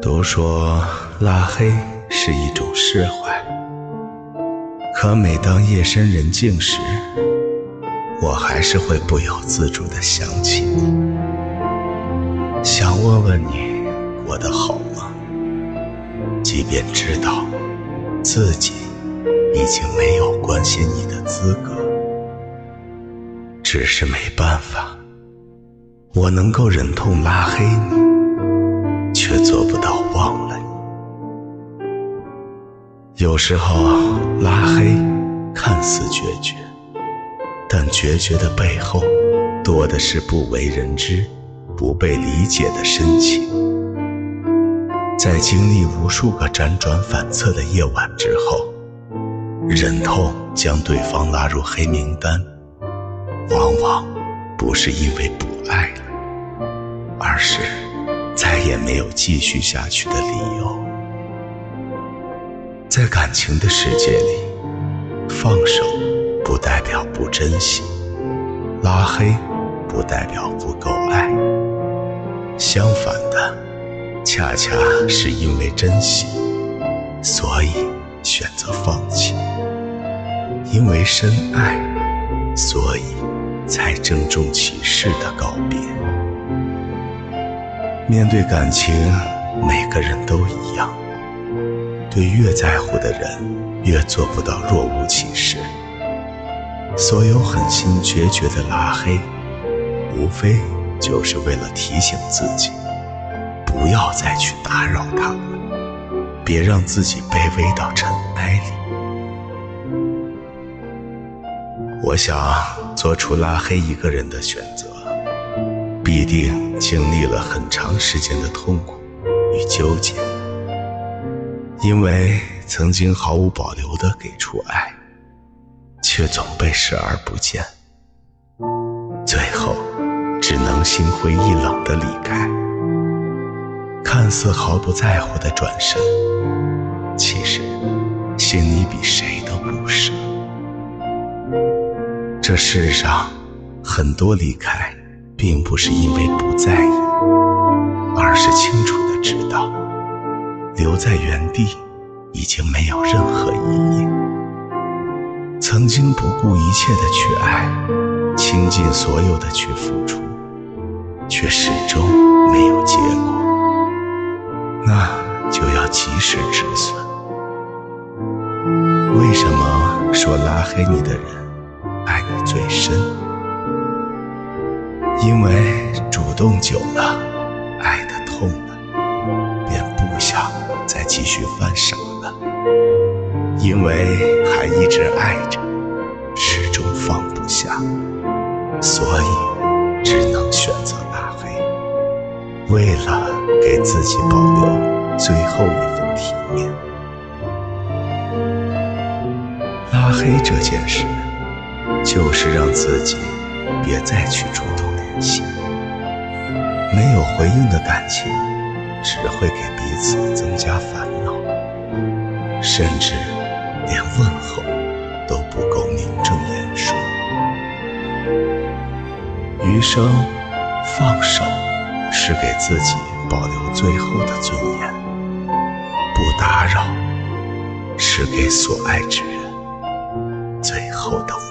都说拉黑是一种释怀，可每当夜深人静时，我还是会不由自主地想起你，想问问你过得好吗？即便知道自己已经没有关心你的资格，只是没办法，我能够忍痛拉黑你，却做不到忘了你。有时候拉黑看似决绝。但决绝的背后，多的是不为人知、不被理解的深情。在经历无数个辗转反侧的夜晚之后，忍痛将对方拉入黑名单，往往不是因为不爱了，而是再也没有继续下去的理由。在感情的世界里，放手。不代表不珍惜，拉黑不代表不够爱。相反的，恰恰是因为珍惜，所以选择放弃；因为深爱，所以才郑重其事的告别。面对感情，每个人都一样，对越在乎的人，越做不到若无其事。所有狠心决绝的拉黑，无非就是为了提醒自己，不要再去打扰他了，别让自己卑微到尘埃里。我想做出拉黑一个人的选择，必定经历了很长时间的痛苦与纠结，因为曾经毫无保留地给出爱。却总被视而不见，最后只能心灰意冷的离开。看似毫不在乎的转身，其实心里比谁都不舍。这世上很多离开，并不是因为不在意，而是清楚的知道，留在原地已经没有任何意义。曾经不顾一切的去爱，倾尽所有的去付出，却始终没有结果，那就要及时止损。为什么说拉黑你的人爱你最深？因为主动久了，爱的痛了，便不想再继续犯傻了。因为还一直爱着，始终放不下，所以只能选择拉黑。为了给自己保留最后一份体面，拉黑这件事，就是让自己别再去主动联系。没有回应的感情，只会给彼此增加烦恼，甚至。连问候都不够名正言顺，余生放手是给自己保留最后的尊严，不打扰是给所爱之人最后的温。